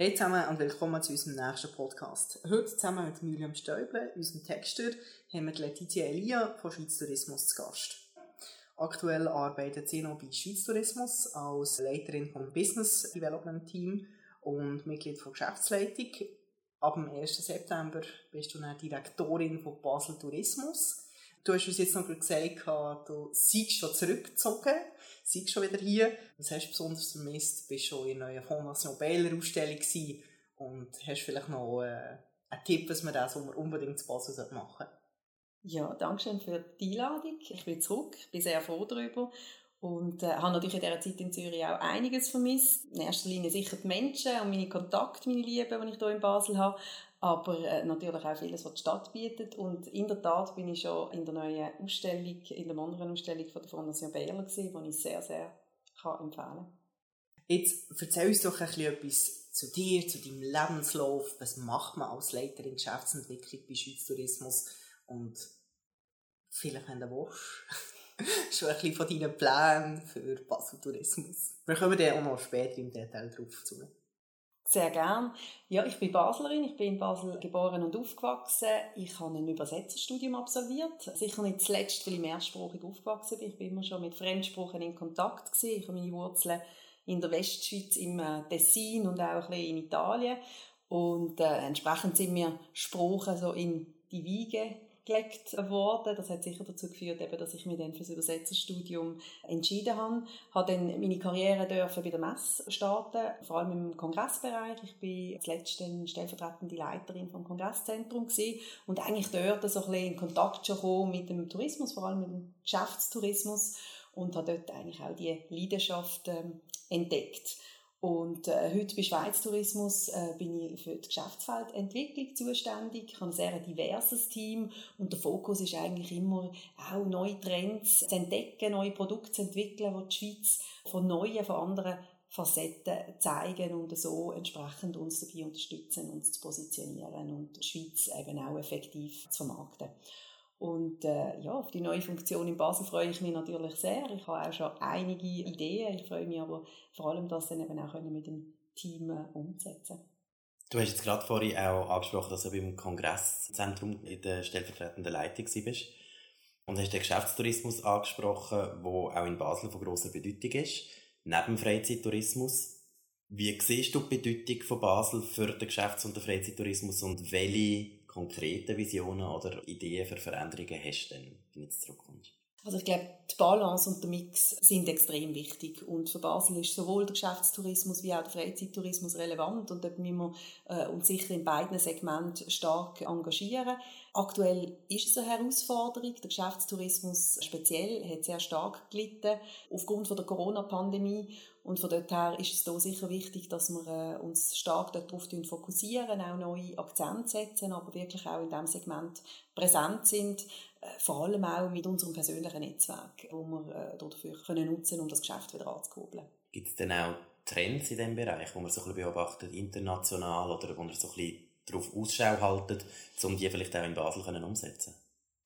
Hey zusammen und willkommen zu unserem nächsten Podcast. Heute zusammen mit Miriam Stäuble, unserem Texter, haben wir Letizia Elia von Schweiz Tourismus zu Gast. Aktuell arbeitet sie noch bei Schweiz Tourismus als Leiterin vom Business Development Team und Mitglied von Geschäftsleitung. Ab dem 1. September bist du dann Direktorin von Basel Tourismus. Du hast uns jetzt noch gesagt, du seist schon zurückgezogen seid schon wieder hier. Was hast du besonders vermisst? Du bist schon in der neuen Fondation Baylor Ausstellung und hast vielleicht noch äh, einen Tipp, was man Sommer unbedingt zu Basel machen sollte? Ja, danke schön für die Einladung. Ich bin zurück, bin sehr froh darüber und äh, habe natürlich in dieser Zeit in Zürich auch einiges vermisst. In erster Linie sicher die Menschen und meine Kontakte, meine Liebe, die ich hier in Basel habe, aber äh, natürlich auch vieles, was die Stadt bietet. Und in der Tat bin ich schon in der neuen Ausstellung, in der anderen Ausstellung von der Fondation Baylor gewesen, die ich sehr, sehr kann empfehlen kann. Jetzt erzähl uns doch ein bisschen etwas zu dir, zu deinem Lebenslauf. Was macht man als Leiterin Geschäftsentwicklung bei Schweiz Tourismus? Und vielleicht, wenn du willst, schon ein bisschen von deinen Plänen für Basel Tourismus. Wir kommen dann auch noch später im Detail drauf zu. Sehr gern. Ja, ich bin Baslerin. Ich bin in Basel geboren und aufgewachsen. Ich habe ein Übersetzerstudium absolviert. Sicher nicht zuletzt, weil ich mehrsprachig aufgewachsen bin. Ich bin immer schon mit Fremdsprachen in Kontakt gewesen. Ich habe meine Wurzeln in der Westschweiz, im äh, Tessin und auch ein bisschen in Italien. Und äh, entsprechend sind mir Sprachen so in die Wiege gelegt worden. Das hat sicher dazu geführt, eben, dass ich mich dann für das Übersetzerstudium entschieden habe. Ich habe dann meine Karriere dürfen bei der Messe starten, vor allem im Kongressbereich. Ich bin dann stellvertretende Leiterin vom Kongresszentrum gewesen und eigentlich dort so ein bisschen in Kontakt schon mit dem Tourismus, vor allem mit dem Geschäftstourismus und habe dort eigentlich auch die Leidenschaft ähm, entdeckt. Und äh, heute bei Schweiz Tourismus äh, bin ich für die Geschäftsfeldentwicklung zuständig. Ich habe ein sehr diverses Team und der Fokus ist eigentlich immer auch neue Trends zu entdecken, neue Produkte zu entwickeln, die die Schweiz von neuen, von anderen Facetten zeigen und so entsprechend uns dabei unterstützen, uns zu positionieren und die Schweiz eben auch effektiv zu vermarkten. Und äh, ja, auf die neue Funktion in Basel freue ich mich natürlich sehr. Ich habe auch schon einige Ideen. Ich freue mich aber vor allem, das dann eben auch mit dem Team äh, umsetzen Du hast jetzt gerade vorhin auch angesprochen, dass du beim Kongresszentrum in der stellvertretenden Leitung bist. Und hast den Geschäftstourismus angesprochen, der auch in Basel von grosser Bedeutung ist, neben Freizeittourismus. Wie siehst du die Bedeutung von Basel für den Geschäfts- und den Freizeittourismus und welche konkrete Visionen oder Ideen für Veränderungen hast, dann, wenn du zurückkommst? Also ich glaube, die Balance und der Mix sind extrem wichtig. Und für Basel ist sowohl der Geschäftstourismus wie auch der Freizeittourismus relevant. Und dort müssen wir äh, uns sicher in beiden Segmenten stark engagieren. Aktuell ist es eine Herausforderung. Der Geschäftstourismus speziell hat sehr stark gelitten aufgrund der Corona-Pandemie. Und von dort her ist es da sicher wichtig, dass wir äh, uns stark darauf fokussieren, auch neue Akzente setzen, aber wirklich auch in diesem Segment präsent sind, äh, vor allem auch mit unserem persönlichen Netzwerk, wo wir äh, dafür können nutzen, um das Geschäft wieder anzukurbeln. Gibt es denn auch Trends in diesem Bereich, wo man so ein bisschen beobachtet, international, oder wo man so ein bisschen darauf Ausschau haltet, um die vielleicht auch in Basel können umsetzen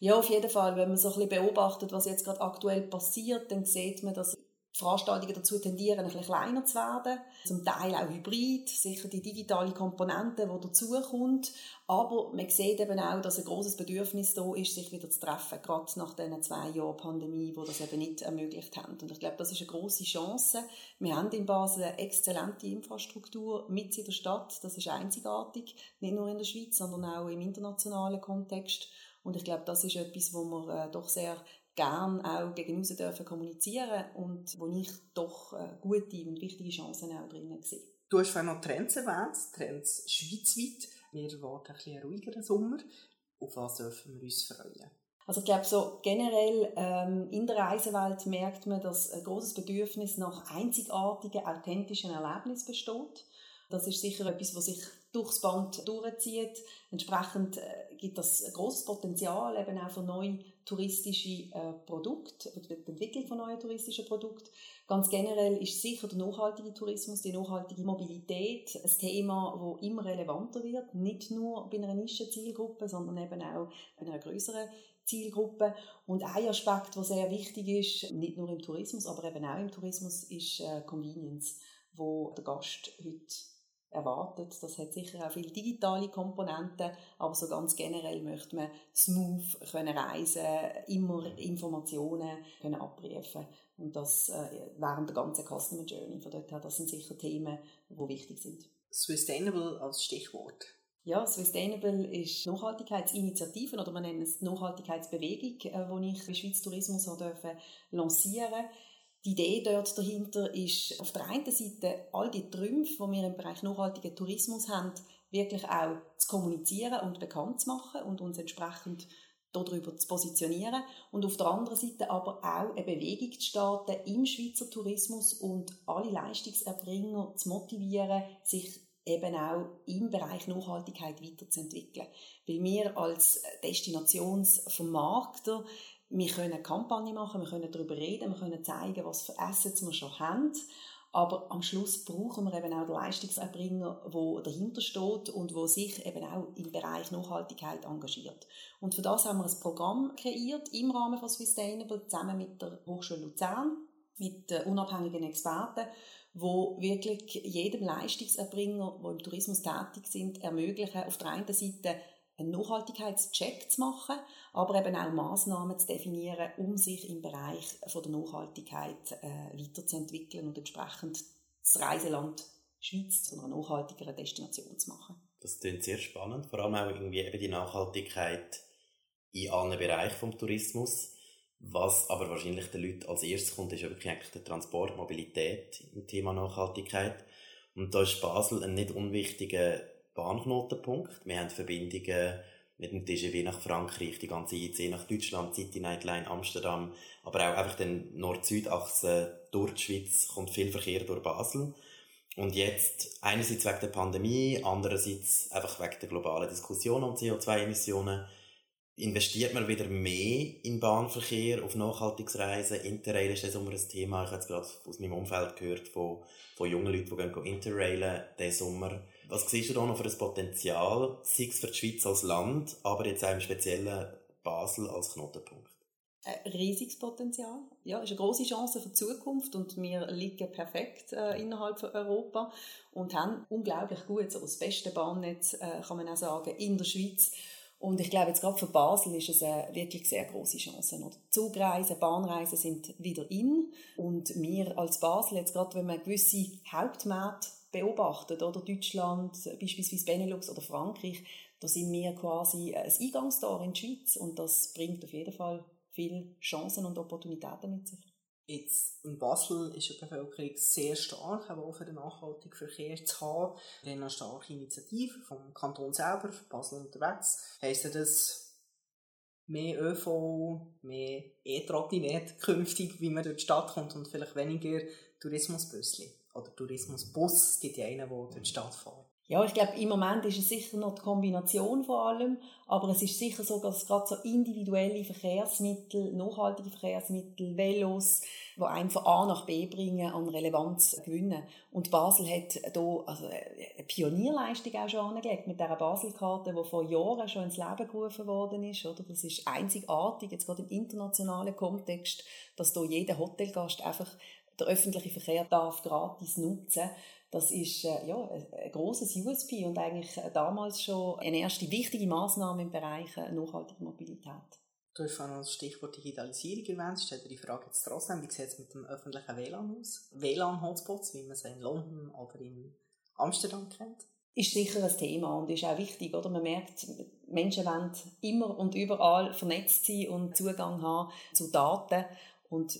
ja, auf jeden Fall. Wenn man so ein bisschen beobachtet, was jetzt gerade aktuell passiert, dann sieht man, dass Veranstaltungen dazu tendieren, ein bisschen kleiner zu werden. Zum Teil auch hybrid, sicher die digitale Komponente, die dazukommt. Aber man sieht eben auch, dass ein großes Bedürfnis da ist, sich wieder zu treffen, gerade nach diesen zwei Jahren Pandemie, wo das eben nicht ermöglicht haben. Und ich glaube, das ist eine große Chance. Wir haben in Basel eine exzellente Infrastruktur mit in der Stadt. Das ist einzigartig, nicht nur in der Schweiz, sondern auch im internationalen Kontext. Und ich glaube, das ist etwas, wo wir äh, doch sehr gern auch gegen dürfen kommunizieren und wo ich doch äh, gute und wichtige Chancen auch drinnen sehe. Du hast vorhin noch Trends erwähnt, Trends schweizweit. Wir erwarten ein bisschen ruhigeren Sommer. Auf was dürfen wir uns freuen? Also ich glaube, so generell ähm, in der Reisewelt merkt man, dass ein großes Bedürfnis nach einzigartigen, authentischen Erlebnissen besteht. Das ist sicher etwas, was sich durchs Band durchzieht. Entsprechend äh, gibt das ein grosses Potenzial eben auch für neue touristische äh, Produkte, für die Entwicklung von neuen touristischen Produkten. Ganz generell ist sicher der nachhaltige Tourismus, die nachhaltige Mobilität ein Thema, das immer relevanter wird, nicht nur bei einer Nischenzielgruppe, sondern eben auch bei einer größeren Zielgruppe. Und ein Aspekt, der sehr wichtig ist, nicht nur im Tourismus, aber eben auch im Tourismus, ist äh, Convenience, wo der Gast heute erwartet. Das hat sicher auch viele digitale Komponenten, aber so ganz generell möchte man smooth können reisen, immer Informationen können abrufen und das äh, während der ganzen Customer Journey. Von dort her, das sind sicher Themen, die wichtig sind. Sustainable als Stichwort. Ja, Sustainable ist Nachhaltigkeitsinitiativen oder man nennt es Nachhaltigkeitsbewegung, äh, die ich bei Schweiz Tourismus lancieren durfte. Die Idee dort dahinter ist auf der einen Seite all die Trümpfe, die wir im Bereich nachhaltigen Tourismus haben, wirklich auch zu kommunizieren und bekannt zu machen und uns entsprechend darüber zu positionieren und auf der anderen Seite aber auch eine Bewegung zu starten im Schweizer Tourismus und alle Leistungserbringer zu motivieren, sich eben auch im Bereich Nachhaltigkeit weiterzuentwickeln. Weil wir als Destinationsvermarkter wir können eine Kampagne machen, wir können darüber reden, wir können zeigen, was für Assets wir schon haben. Aber am Schluss brauchen wir eben auch den Leistungserbringer, der dahinter steht und der sich eben auch im Bereich Nachhaltigkeit engagiert. Und für das haben wir ein Programm kreiert im Rahmen von Sustainable zusammen mit der Hochschule Luzern, mit unabhängigen Experten, wo wirklich jedem Leistungserbringer, der im Tourismus tätig sind, ermöglichen, auf der einen Seite einen Nachhaltigkeitscheck zu machen, aber eben auch Maßnahmen zu definieren, um sich im Bereich von der Nachhaltigkeit äh, weiterzuentwickeln und entsprechend das Reiseland Schweiz zu einer nachhaltigeren Destination zu machen. Das klingt sehr spannend, vor allem auch irgendwie eben die Nachhaltigkeit in allen Bereichen vom Tourismus. Was aber wahrscheinlich den Leuten als erstes kommt, ist wirklich eigentlich der Transport, Mobilität im Thema Nachhaltigkeit. Und da ist Basel ein nicht unwichtiger Bahnknotenpunkt. Wir haben Verbindungen mit dem TGV nach Frankreich, die ganze IC nach Deutschland, City Nightline Amsterdam, aber auch einfach den Nord-Süd-Achse durch die Schweiz kommt viel Verkehr durch Basel. Und jetzt einerseits wegen der Pandemie, andererseits einfach wegen der globalen Diskussion um CO2-Emissionen investiert man wieder mehr in Bahnverkehr, auf Nachhaltigungsreisen. Interrail ist das immer ein Thema. Ich habe jetzt gerade aus meinem Umfeld gehört von, von jungen Leuten, die gehen Interrailen diesen Sommer. Was siehst du da noch für ein Potenzial, sei es für die Schweiz als Land, aber jetzt auch im speziellen Basel als Knotenpunkt? Ein riesiges Potenzial. Ja, ist eine große Chance für die Zukunft und wir liegen perfekt äh, innerhalb von Europa und haben unglaublich gut, so das beste Bahnnetz, äh, kann man auch sagen, in der Schweiz. Und ich glaube, jetzt gerade für Basel ist es eine wirklich sehr große Chance. Oder? Zugreisen, Bahnreisen sind wieder in. Und wir als Basel, jetzt gerade wenn man gewisse Hauptmärkte beobachtet, oder Deutschland, beispielsweise Benelux oder Frankreich, da sind wir quasi ein Eingangstor in die Schweiz und das bringt auf jeden Fall viele Chancen und Opportunitäten mit sich. Jetzt in Basel ist die Bevölkerung sehr stark, auch für den nachhaltigen Verkehr zu haben. Wir haben eine starke Initiative vom Kanton selber, Basel unterwegs. Heisst das mehr ÖV, mehr E-Trottinett künftig, wie man durch die Stadt kommt und vielleicht weniger Tourismusbüsschen? Oder Tourismusbus. Es gibt ja einen, der durch die Stadt fährt. Ja, ich glaube, im Moment ist es sicher noch die Kombination vor allem, aber es ist sicher so, dass gerade so individuelle Verkehrsmittel, nachhaltige Verkehrsmittel, Velos, die einen von A nach B bringen, an Relevanz gewinnen. Und Basel hat hier also eine Pionierleistung auch schon angelegt mit dieser Baselkarte, die vor Jahren schon ins Leben gerufen worden ist. Oder? Das ist einzigartig, jetzt gerade im internationalen Kontext, dass hier jeder Hotelgast einfach der öffentliche Verkehr darf gratis nutzen. Das ist äh, ja, ein großes USP und eigentlich damals schon eine erste wichtige Maßnahme im Bereich äh, nachhaltige Mobilität. Du hast vorhin das Stichwort Digitalisierung erwähnt. Ich stelle die Frage jetzt trotzdem, wie sieht es mit dem öffentlichen WLAN aus? WLAN-Hotspots, wie man sie in London oder in Amsterdam kennt? Ist sicher ein Thema und ist auch wichtig, oder? Man merkt, Menschen wollen immer und überall vernetzt sein und Zugang haben zu Daten und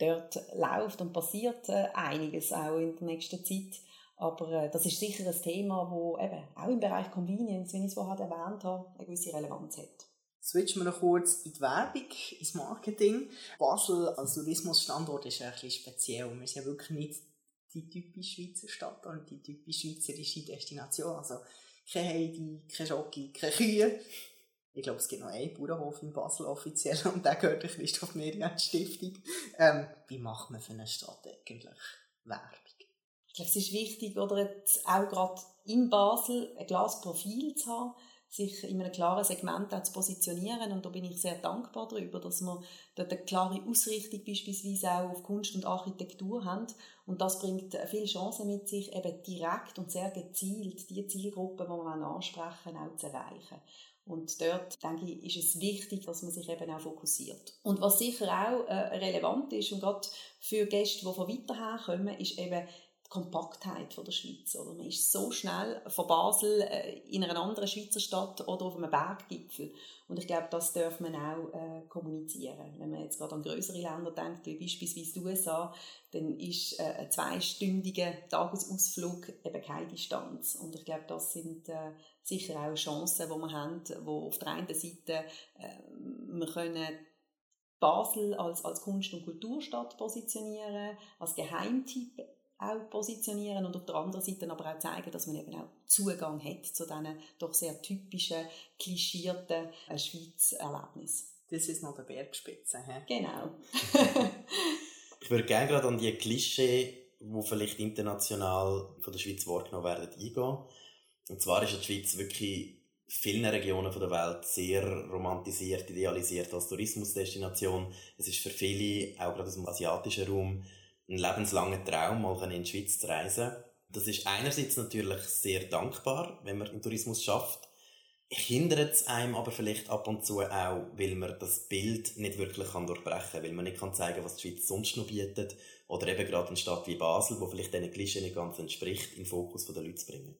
dort läuft und passiert äh, einiges auch in der nächsten Zeit. Aber äh, das ist sicher ein Thema, eben auch im Bereich Convenience, wie ich es vorhin erwähnt habe, eine gewisse Relevanz hat. Switchen wir noch kurz in die Werbung, ins Marketing. Basel als Tourismusstandort ist ein bisschen speziell. Wir sind ja wirklich nicht die typische Schweizer Stadt oder die typische schweizerische Destination. Also keine Heidi, keine Schocke, keine Kühe. Ich glaube, es gibt noch einen Bauernhof in Basel offiziell und der gehört der Christoph Merian Stiftung. Ähm, wie macht man für eine Stadt eigentlich Werbung? Ich glaube, es ist wichtig, oder auch gerade in Basel ein Glasprofil zu haben, sich in einem klaren Segment zu positionieren. Und da bin ich sehr dankbar darüber, dass wir dort eine klare Ausrichtung beispielsweise auch auf Kunst und Architektur haben. Und das bringt viele Chancen mit sich, eben direkt und sehr gezielt die Zielgruppen, die wir ansprechen, auch zu erreichen. Und dort, denke ich, ist es wichtig, dass man sich eben auch fokussiert. Und was sicher auch äh, relevant ist, und gerade für Gäste, die von weiter her kommen, ist eben Kompaktheit von der Schweiz. Oder? Man ist so schnell von Basel äh, in einer anderen Schweizer Stadt oder auf einem Berggipfel. Und ich glaube, das darf man auch äh, kommunizieren. Wenn man jetzt gerade an größere Länder denkt, wie beispielsweise die USA, dann ist äh, ein zweistündiger Tagesausflug eben keine Distanz. Und ich glaube, das sind äh, sicher auch Chancen, die wir haben, wo auf der einen Seite äh, wir können Basel als, als Kunst- und Kulturstadt positionieren, als Geheimtipp auch positionieren und auf der anderen Seite aber auch zeigen, dass man eben auch Zugang hat zu diesen doch sehr typischen, klischierten äh, Schweiz-Erlebnissen. Das ist noch der Bergspitze. He? Genau. ich würde gerne gerade an die Klischee, die vielleicht international von der Schweiz wahrgenommen werden, eingehen. Und zwar ist die Schweiz wirklich vielen Regionen der Welt sehr romantisiert, idealisiert als Tourismusdestination. Es ist für viele, auch gerade aus dem asiatischen Raum, ein lebenslanger Traum, mal in die Schweiz zu reisen. Das ist einerseits natürlich sehr dankbar, wenn man im Tourismus schafft. Hindert es einem aber vielleicht ab und zu auch, weil man das Bild nicht wirklich kann durchbrechen kann, weil man nicht kann zeigen was die Schweiz sonst noch bietet. Oder eben gerade eine Stadt wie Basel, wo vielleicht diesen Klischee nicht ganz entspricht, den Fokus der Leute zu bringen.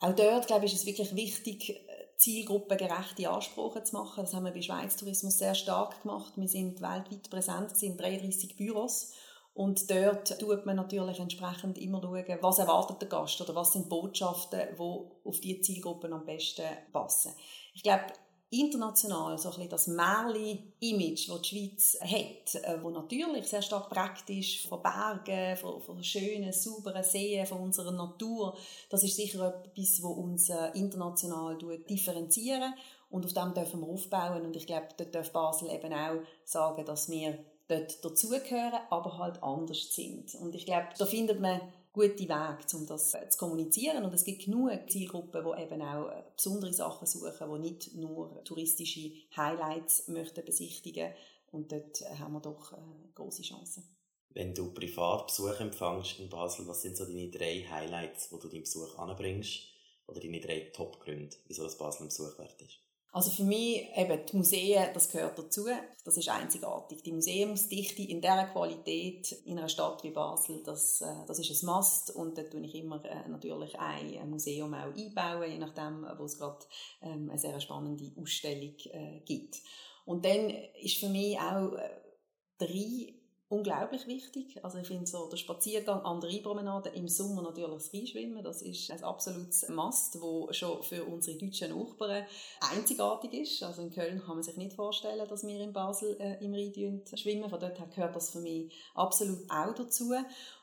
Auch dort, glaube ich, ist es wirklich wichtig, zielgruppengerechte Ansprachen zu machen. Das haben wir bei Schweiz Tourismus sehr stark gemacht. Wir sind weltweit präsent in 33 Büros und dort tut man natürlich entsprechend immer schauen, was erwartet der Gast oder was sind Botschaften, die auf diese Zielgruppen am besten passen. Ich glaube, international so ein bisschen das Märli-Image, das die Schweiz hat, äh, wo natürlich sehr stark praktisch von Bergen, von, von schönen, sauberen Seen, von unserer Natur, das ist sicher etwas, was uns äh, international differenzieren und auf dem dürfen wir aufbauen und ich glaube, dort darf Basel eben auch sagen, dass wir dazugehören, aber halt anders sind. Und ich glaube, da findet man gute Wege, um das äh, zu kommunizieren. Und es gibt genug Zielgruppen, die eben auch äh, besondere Sachen suchen, die nicht nur touristische Highlights möchten besichtigen. Und dort äh, haben wir doch große Chancen. Wenn du Privatbesuch empfängst in Basel, was sind so deine drei Highlights, wo du deinen Besuch anbringst? Oder deine drei Top-Gründe, wieso das Basel ein Besuch wert ist? Also für mich eben die Museen, das gehört dazu. Das ist einzigartig. Die Museumsdichte in dieser Qualität in einer Stadt wie Basel, das, äh, das ist ein Must und da tue ich immer äh, natürlich ein Museum auch einbauen, je nachdem, wo es gerade ähm, eine sehr spannende Ausstellung äh, gibt. Und dann ist für mich auch drei unglaublich wichtig. Also ich finde so der Spaziergang an der Rheinpromenade im Sommer natürlich das Rheinschwimmen, das ist ein absolutes Must, wo schon für unsere deutschen Nachbarn einzigartig ist. Also in Köln kann man sich nicht vorstellen, dass wir in Basel äh, im Rhein schwimmen. Von dort her gehört das für mich absolut auch dazu.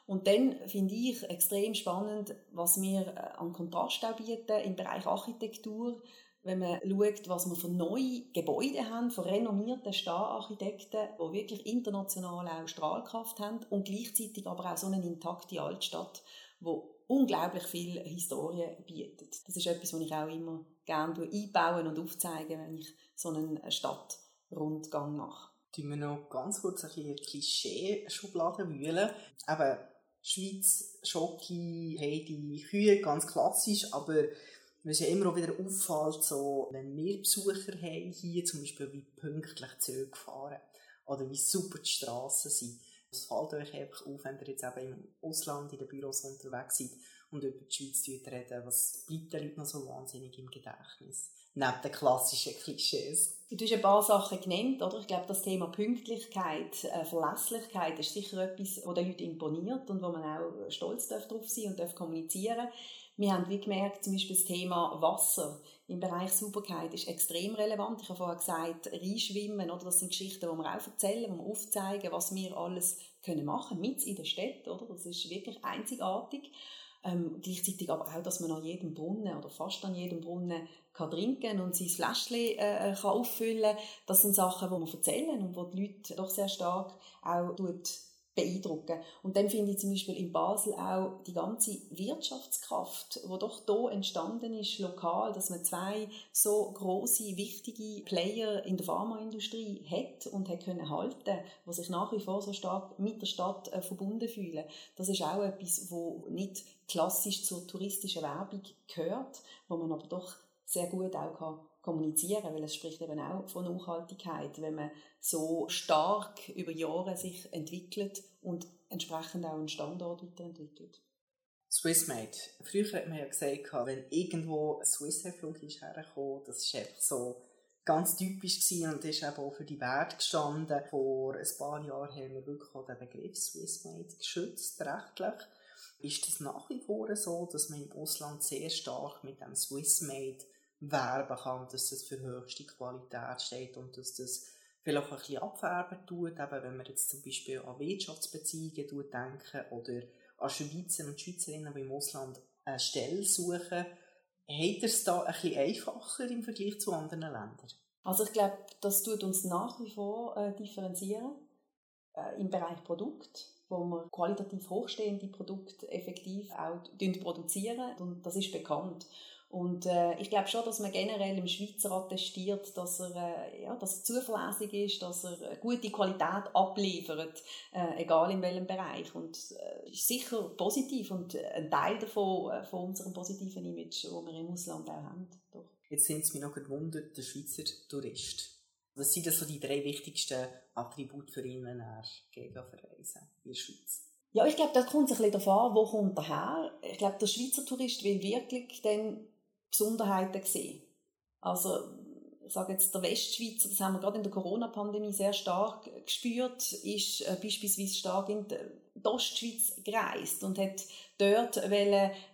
Und dann finde ich extrem spannend, was wir äh, an Kontrast auch bieten im Bereich Architektur wenn man schaut, was wir für neue Gebäude haben, von renommierten Stararchitekten, die wirklich international auch Strahlkraft haben und gleichzeitig aber auch so eine intakte Altstadt, die unglaublich viel Historie bietet. Das ist etwas, was ich auch immer gerne einbauen und aufzeigen, wenn ich so einen Stadtrundgang mache. Tun wir noch ganz kurz ein bisschen Klischee-Schublade wühlen. Eben, Schweiz, Schoki, Heidi, Kühe, ganz klassisch, aber was ja immer auch wieder auffällt, so, wenn wir Besucher haben hier, zum Beispiel wie pünktlich Züge fahren oder wie super die Strassen sind. Es fällt euch einfach auf, wenn ihr jetzt eben im Ausland in den Büros unterwegs seid und über die Schweiz reden, was bleibt den Leuten noch so wahnsinnig im Gedächtnis? Neben den klassischen Klischees. Du hast ein paar Sachen genannt, oder? Ich glaube, das Thema Pünktlichkeit, äh, Verlässlichkeit ist sicher etwas, was den Leuten imponiert und wo man auch stolz darauf sein und darf kommunizieren wir haben wie gemerkt, zum Beispiel das Thema Wasser im Bereich Sauberkeit ist extrem relevant. Ich habe vorher gesagt, Reinschwimmen, oder? das sind Geschichten, die wir auch erzählen, die wir aufzeigen, was wir alles können machen mit in der Stadt. Oder? Das ist wirklich einzigartig. Ähm, gleichzeitig aber auch, dass man an jedem Brunnen oder fast an jedem Brunnen kann trinken und sein Fläschchen äh, kann auffüllen Das sind Sachen, die wir erzählen und wo die Leute doch sehr stark auch beeindrucken. Und dann finde ich zum Beispiel in Basel auch die ganze Wirtschaftskraft, wo doch da entstanden ist, lokal, dass man zwei so große wichtige Player in der Pharmaindustrie hat und hat können halten, wo sich nach wie vor so stark mit der Stadt äh, verbunden fühlen. Das ist auch etwas, wo nicht klassisch zur touristischen Werbung gehört, wo man aber doch sehr gut auch kann kommunizieren, weil es spricht eben auch von Nachhaltigkeit, wenn man so stark über Jahre sich entwickelt und entsprechend auch einen Standort weiterentwickelt. Swissmade. Früher hat man ja gesagt, wenn irgendwo ein Swissair-Flug ist hergekommen, das war einfach so ganz typisch und ist eben auch für die Werte gestanden. Vor ein paar Jahren haben wir wirklich auch den Begriff Swissmade geschützt, rechtlich. Ist das nach wie vor so, dass man im Ausland sehr stark mit dem Swissmade werben kann, dass das für höchste Qualität steht und dass das vielleicht auch ein bisschen abfärben tut, eben wenn wir jetzt zum Beispiel an Wirtschaftsbeziehungen denken oder an Schweizer und Schweizerinnen, die im Ausland eine Stelle suchen, hat es da ein bisschen einfacher im Vergleich zu anderen Ländern? Also ich glaube, das tut uns nach wie vor äh, differenzieren äh, im Bereich Produkt, wo wir qualitativ hochstehende Produkte effektiv auch produzieren und das ist bekannt. Und äh, ich glaube schon, dass man generell im Schweizer attestiert, dass er, äh, ja, dass er zuverlässig ist, dass er gute Qualität abliefert, äh, egal in welchem Bereich. Und äh, ist sicher positiv und ein Teil davon, äh, von unserem positiven Image, das wir im Ausland auch haben. Doch. Jetzt sind es mich noch gewundert, der Schweizer Tourist. Was sind das so die drei wichtigsten Attribute für ihn, wenn er gegen verreisen in der Schweiz? Ja, ich glaube, das kommt sich ein bisschen an, wo kommt er her. Ich glaube, der Schweizer Tourist will wirklich dann Besonderheiten gesehen. Also, sage jetzt, der Westschweizer, das haben wir gerade in der Corona-Pandemie sehr stark gespürt, ist äh, beispielsweise stark in die Ostschweiz gereist und hat dort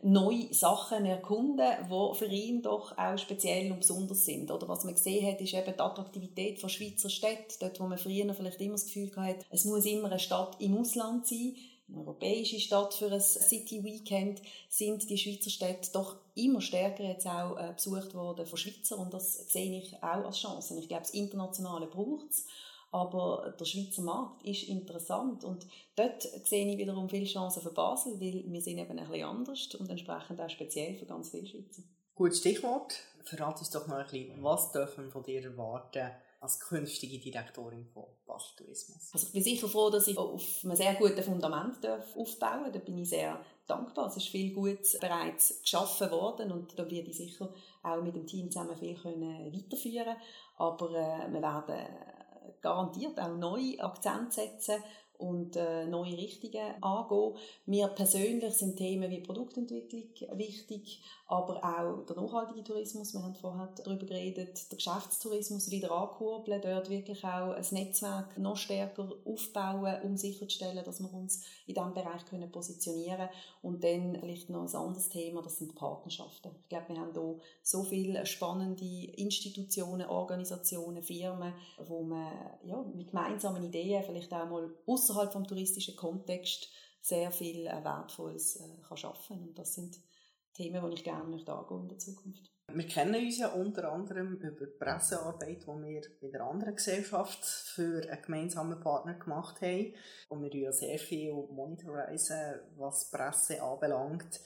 neue Sachen erkunden, die für ihn doch auch speziell und besonders sind. Oder was man gesehen hat, ist eben die Attraktivität von Schweizer Städten. Dort, wo man früher vielleicht immer das Gefühl hatte, es muss immer eine Stadt im Ausland sein, eine europäische Stadt für ein City Weekend, sind die Schweizer Städte doch immer stärker jetzt auch äh, besucht worden von Schweizer und das sehe ich auch als Chance. Ich glaube, das Internationale braucht es, aber der Schweizer Markt ist interessant und dort sehe ich wiederum viele Chancen für Basel, weil wir sind eben ein bisschen anders und entsprechend auch speziell für ganz viele Schweizer. Gutes Stichwort. Verrat uns doch noch ein bisschen, was dürfen wir von dir erwarten als künftige Direktorin von Basel Tourismus? Also ich bin sicher froh, dass ich auf einem sehr guten Fundament aufbauen darf. Da bin ich sehr dankbar. Es ist viel Gutes bereits geschaffen worden und da werde ich sicher auch mit dem Team zusammen viel können weiterführen Aber äh, wir werden garantiert auch neue Akzente setzen und äh, neue Richtungen angehen. Mir persönlich sind Themen wie Produktentwicklung wichtig, aber auch der nachhaltige Tourismus, wir haben vorher darüber geredet, der Geschäftstourismus wieder ankurbeln, dort wirklich auch ein Netzwerk noch stärker aufbauen, um sicherzustellen, dass wir uns in diesem Bereich können positionieren Und dann vielleicht noch ein anderes Thema, das sind Partnerschaften. Ich glaube, wir haben hier so viele spannende Institutionen, Organisationen, Firmen, wo man ja, mit gemeinsamen Ideen vielleicht auch mal außerhalb vom touristischen Kontext sehr viel äh, Wertvolles äh, kann schaffen. Und das sind Themen, die ich gerne möchte angehen in der Zukunft. Wir kennen uns ja unter anderem über die Pressearbeit, die wir mit einer anderen Gesellschaft für einen gemeinsamen Partner gemacht haben. Und wir ja sehr viel monitorisieren, was Presse anbelangt.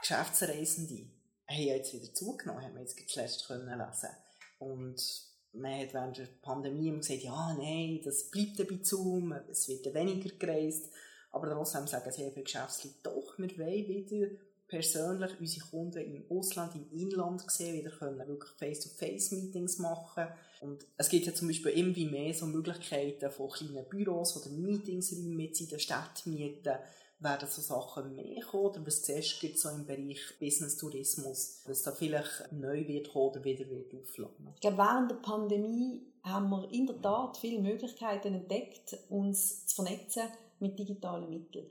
Geschäftsreisende haben jetzt wieder zugenommen, haben wir jetzt zuletzt können lesen. Und man hat während der Pandemie immer gesagt, ja, nein, das bleibt bei Zoom, es wird weniger gereist. Aber trotzdem sagen sehr viele Geschäftsleute, doch, wir wollen wieder persönlich unsere Kunden im Ausland, im Inland sehen, wieder können wirklich Face-to-Face-Meetings machen. Und es gibt ja zum Beispiel immer mehr so Möglichkeiten von kleinen Büros oder Meetingsräumen mit in der Stadt mieten. Werden so Sachen mehr kommen? Oder was siehst du so im Bereich Business-Tourismus, dass da vielleicht neu wird kommen oder wieder wird aufladen? Ich glaube, während der Pandemie haben wir in der Tat viele Möglichkeiten entdeckt, uns zu vernetzen mit digitalen Mitteln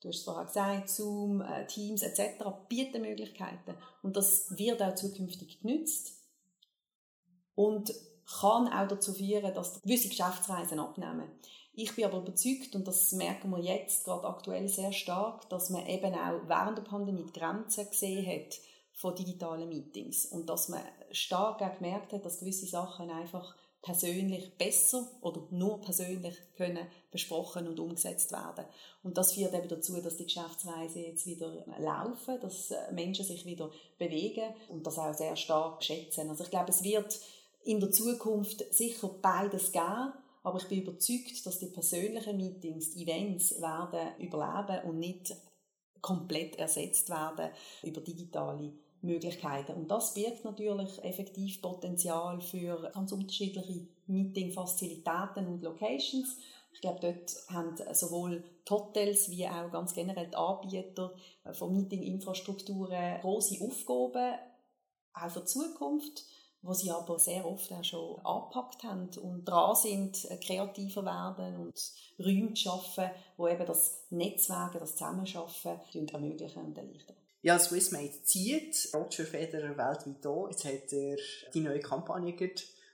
du hast es vorher gesagt, Zoom, äh, Teams etc. bieten Möglichkeiten und das wird auch zukünftig genützt und kann auch dazu führen, dass gewisse Geschäftsreisen abnehmen. Ich bin aber überzeugt, und das merken wir jetzt gerade aktuell sehr stark, dass man eben auch während der Pandemie die Grenzen gesehen hat von digitalen Meetings und dass man stark auch gemerkt hat, dass gewisse Sachen einfach persönlich besser oder nur persönlich können besprochen und umgesetzt werden. Und das führt eben dazu, dass die Geschäftsreisen jetzt wieder laufen, dass äh, Menschen sich wieder bewegen und das auch sehr stark schätzen. Also ich glaube, es wird in der Zukunft sicher beides geben, aber ich bin überzeugt, dass die persönlichen Meetings, die Events werden überleben und nicht komplett ersetzt werden über digitale Möglichkeiten. Und das birgt natürlich effektiv Potenzial für ganz unterschiedliche Meeting-Fazilitäten und Locations. Ich glaube, dort haben sowohl die Hotels wie auch ganz generell die Anbieter von Meeting-Infrastrukturen grosse Aufgaben, auch für die Zukunft, wo sie aber sehr oft auch schon angepackt haben und dran sind, kreativer werden und Räume zu schaffen, wo eben das Netzwerken, das Zusammenschaffen ermöglichen und erleichtern. Ja, Swissmate zieht. Roger Federer weltweit an. Jetzt hat er die neue Kampagne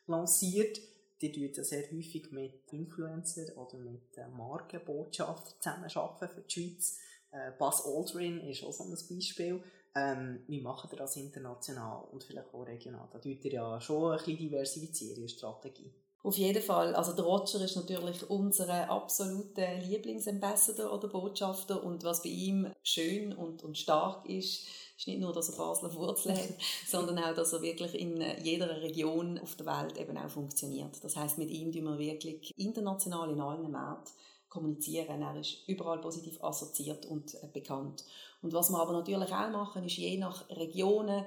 lanciert. Die tut sehr häufig mit Influencern oder mit Markenbotschaftern zusammenarbeiten für die Schweiz. Äh, Buzz Aldrin ist auch so ein Beispiel. Ähm, wie macht ihr das international und vielleicht auch regional? Da ihr ja schon ein bisschen diversifizieren, die Strategie. Auf jeden Fall. Also der Roger ist natürlich unser absoluter Lieblingsambassador oder Botschafter und was bei ihm schön und, und stark ist, ist nicht nur, dass er Basler Wurzeln hat, sondern auch, dass er wirklich in jeder Region auf der Welt eben auch funktioniert. Das heißt, mit ihm tun wir wirklich international in allen Märkten kommunizieren. Er ist überall positiv assoziiert und bekannt. Und was wir aber natürlich auch machen, ist je nach Regionen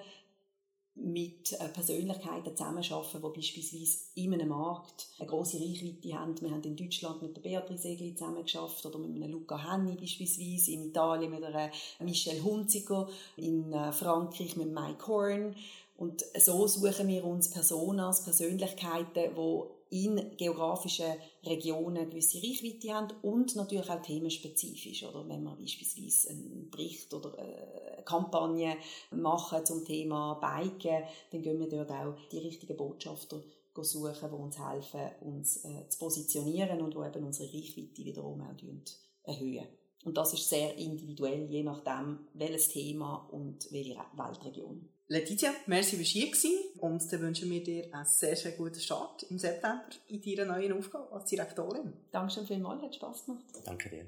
mit äh, Persönlichkeiten zusammenarbeiten, die beispielsweise in einem Markt eine grosse Reichweite haben. Wir haben in Deutschland mit der Beatrice Egli zusammengeschafft oder mit einem Luca Henni beispielsweise, in Italien mit einer Michelle Hunziker, in äh, Frankreich mit Mike Horn. Und so suchen wir uns Personas, Persönlichkeiten, die in geografischen Regionen gewisse Reichweite haben und natürlich auch themenspezifisch. Oder wenn man beispielsweise einen Bericht oder eine Kampagne machen zum Thema Biken, dann gehen wir dort auch die richtigen Botschafter suchen, die uns helfen, uns äh, zu positionieren und die eben unsere Reichweite wiederum auch erhöhen. Und das ist sehr individuell, je nachdem, welches Thema und welche Weltregion. Letizia, merci fürs hier und dann wünschen wir dir einen sehr, sehr guten Start im September in deiner neuen Aufgabe als Direktorin. Dankeschön vielmals, hat Spass gemacht. Danke dir.